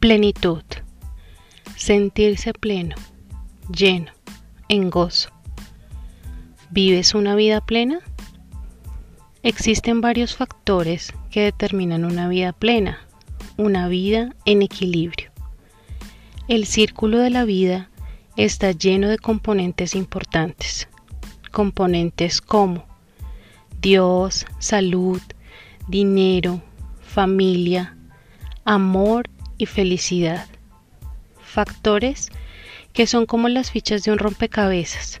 Plenitud. Sentirse pleno, lleno, en gozo. ¿Vives una vida plena? Existen varios factores que determinan una vida plena, una vida en equilibrio. El círculo de la vida está lleno de componentes importantes, componentes como Dios, salud, dinero, familia, amor y felicidad. Factores que son como las fichas de un rompecabezas.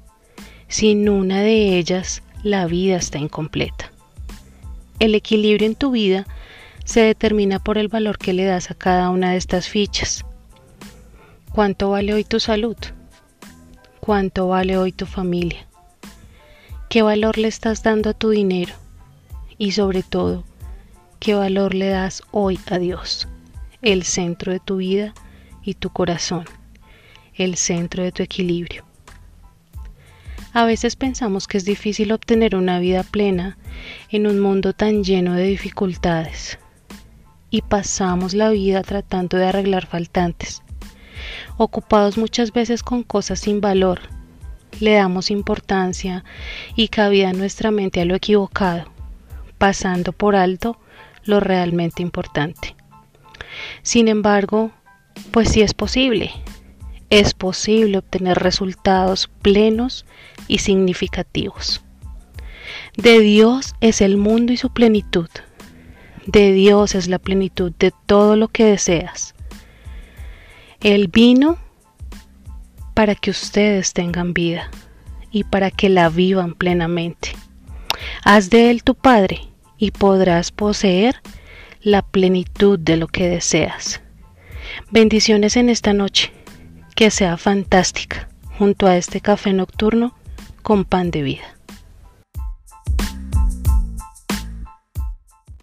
Sin una de ellas, la vida está incompleta. El equilibrio en tu vida se determina por el valor que le das a cada una de estas fichas. ¿Cuánto vale hoy tu salud? ¿Cuánto vale hoy tu familia? ¿Qué valor le estás dando a tu dinero? Y sobre todo, ¿qué valor le das hoy a Dios? El centro de tu vida y tu corazón, el centro de tu equilibrio. A veces pensamos que es difícil obtener una vida plena en un mundo tan lleno de dificultades y pasamos la vida tratando de arreglar faltantes, ocupados muchas veces con cosas sin valor. Le damos importancia y cabida en nuestra mente a lo equivocado, pasando por alto lo realmente importante. Sin embargo, pues sí es posible. Es posible obtener resultados plenos y significativos. De Dios es el mundo y su plenitud. De Dios es la plenitud de todo lo que deseas. Él vino para que ustedes tengan vida y para que la vivan plenamente. Haz de Él tu Padre y podrás poseer la plenitud de lo que deseas. Bendiciones en esta noche, que sea fantástica, junto a este café nocturno con pan de vida.